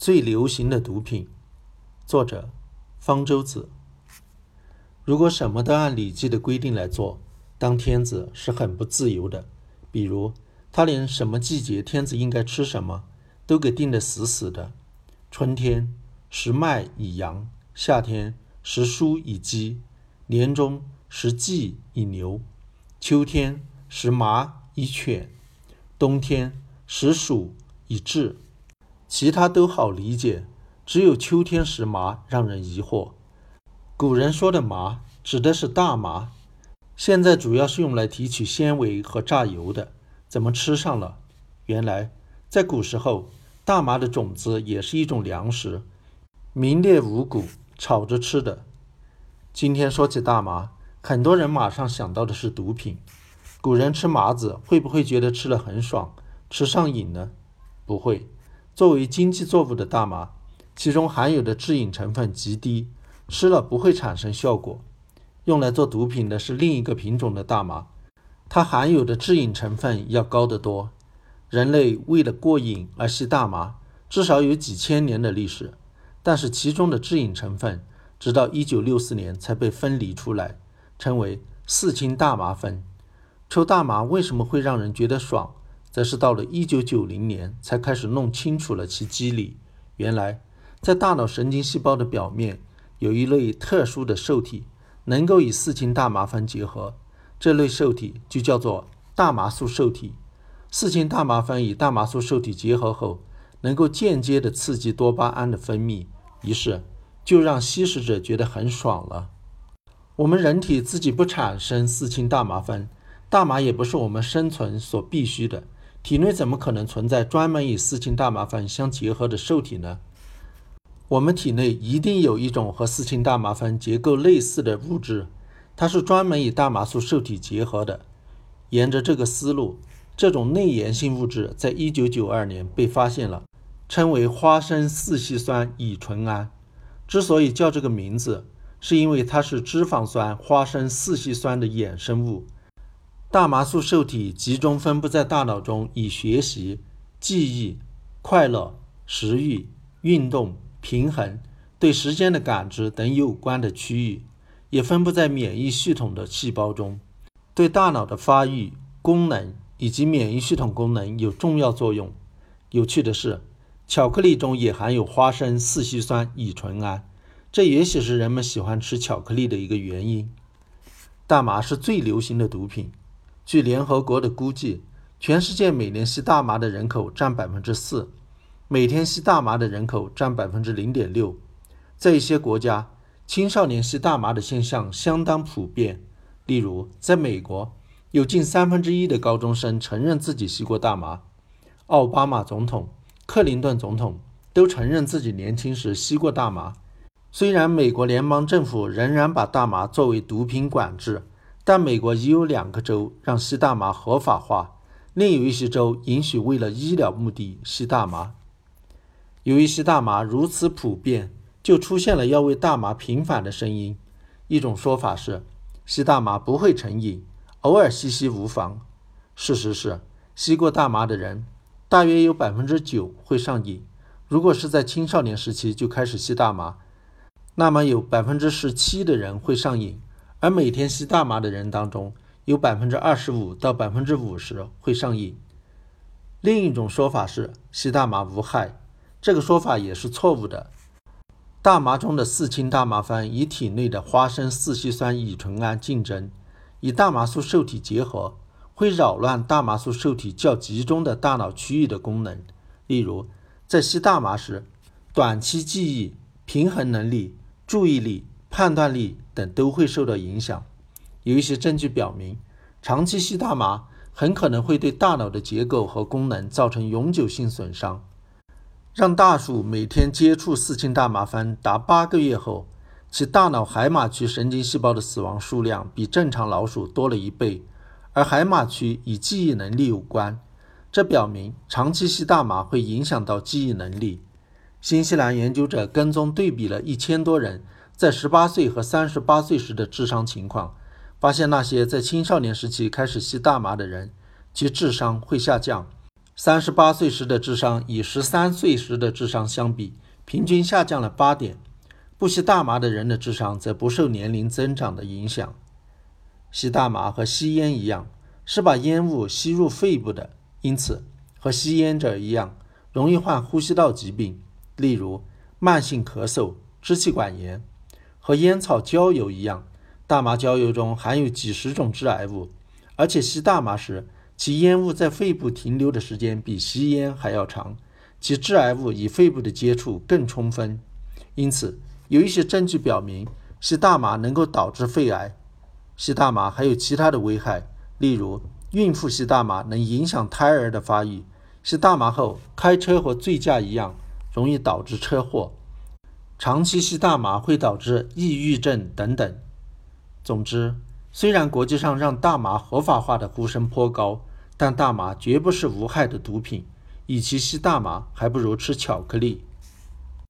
最流行的毒品，作者方舟子。如果什么都按《礼记》的规定来做，当天子是很不自由的。比如，他连什么季节天子应该吃什么都给定得死死的。春天食麦以羊，夏天食蔬以鸡，年中食稷以牛，秋天食麻以犬，冬天食黍以雉。其他都好理解，只有秋天食麻让人疑惑。古人说的麻指的是大麻，现在主要是用来提取纤维和榨油的。怎么吃上了？原来在古时候，大麻的种子也是一种粮食，名列五谷，炒着吃的。今天说起大麻，很多人马上想到的是毒品。古人吃麻子会不会觉得吃了很爽，吃上瘾呢？不会。作为经济作物的大麻，其中含有的致瘾成分极低，吃了不会产生效果。用来做毒品的是另一个品种的大麻，它含有的致瘾成分要高得多。人类为了过瘾而吸大麻，至少有几千年的历史，但是其中的致瘾成分直到1964年才被分离出来，称为四氢大麻酚。抽大麻为什么会让人觉得爽？则是到了一九九零年才开始弄清楚了其机理。原来，在大脑神经细胞的表面有一类特殊的受体，能够与四氢大麻酚结合。这类受体就叫做大麻素受体。四氢大麻酚与大麻素受体结合后，能够间接的刺激多巴胺的分泌，于是就让吸食者觉得很爽了。我们人体自己不产生四氢大麻酚，大麻也不是我们生存所必须的。体内怎么可能存在专门与四氢大麻酚相结合的受体呢？我们体内一定有一种和四氢大麻酚结构类似的物质，它是专门与大麻素受体结合的。沿着这个思路，这种内源性物质在一九九二年被发现了，称为花生四烯酸乙醇胺。之所以叫这个名字，是因为它是脂肪酸花生四烯酸的衍生物。大麻素受体集中分布在大脑中，与学习、记忆、快乐、食欲、运动、平衡、对时间的感知等有关的区域，也分布在免疫系统的细胞中，对大脑的发育、功能以及免疫系统功能有重要作用。有趣的是，巧克力中也含有花生四烯酸乙醇胺，这也许是人们喜欢吃巧克力的一个原因。大麻是最流行的毒品。据联合国的估计，全世界每年吸大麻的人口占百分之四，每天吸大麻的人口占百分之零点六。在一些国家，青少年吸大麻的现象相当普遍。例如，在美国，有近三分之一的高中生承认自己吸过大麻。奥巴马总统、克林顿总统都承认自己年轻时吸过大麻。虽然美国联邦政府仍然把大麻作为毒品管制。但美国已有两个州让吸大麻合法化，另有一些州允许为了医疗目的吸大麻。由于吸大麻如此普遍，就出现了要为大麻平反的声音。一种说法是，吸大麻不会成瘾，偶尔吸吸无妨。事实是，吸过大麻的人，大约有百分之九会上瘾。如果是在青少年时期就开始吸大麻，那么有百分之十七的人会上瘾。而每天吸大麻的人当中，有百分之二十五到百分之五十会上瘾。另一种说法是吸大麻无害，这个说法也是错误的。大麻中的四氢大麻酚与体内的花生四烯酸乙醇胺竞争，与大麻素受体结合，会扰乱大麻素受体较集中的大脑区域的功能。例如，在吸大麻时，短期记忆、平衡能力、注意力。判断力都会受到影响。有一些证据表明，长期吸大麻很可能会对大脑的结构和功能造成永久性损伤。让大鼠每天接触四氢大麻酚达八个月后，其大脑海马区神经细胞的死亡数量比正常老鼠多了一倍，而海马区与记忆能力有关。这表明长期吸大麻会影响到记忆能力。新西兰研究者跟踪对比了一千多人。在十八岁和三十八岁时的智商情况，发现那些在青少年时期开始吸大麻的人，其智商会下降，三十八岁时的智商与十三岁时的智商相比，平均下降了八点。不吸大麻的人的智商则不受年龄增长的影响。吸大麻和吸烟一样，是把烟雾吸入肺部的，因此和吸烟者一样，容易患呼吸道疾病，例如慢性咳嗽、支气管炎。和烟草焦油一样，大麻焦油中含有几十种致癌物，而且吸大麻时，其烟雾在肺部停留的时间比吸烟还要长，其致癌物与肺部的接触更充分。因此，有一些证据表明，吸大麻能够导致肺癌。吸大麻还有其他的危害，例如，孕妇吸大麻能影响胎儿的发育；吸大麻后开车和醉驾一样，容易导致车祸。长期吸大麻会导致抑郁症等等。总之，虽然国际上让大麻合法化的呼声颇高，但大麻绝不是无害的毒品。与其吸大麻，还不如吃巧克力。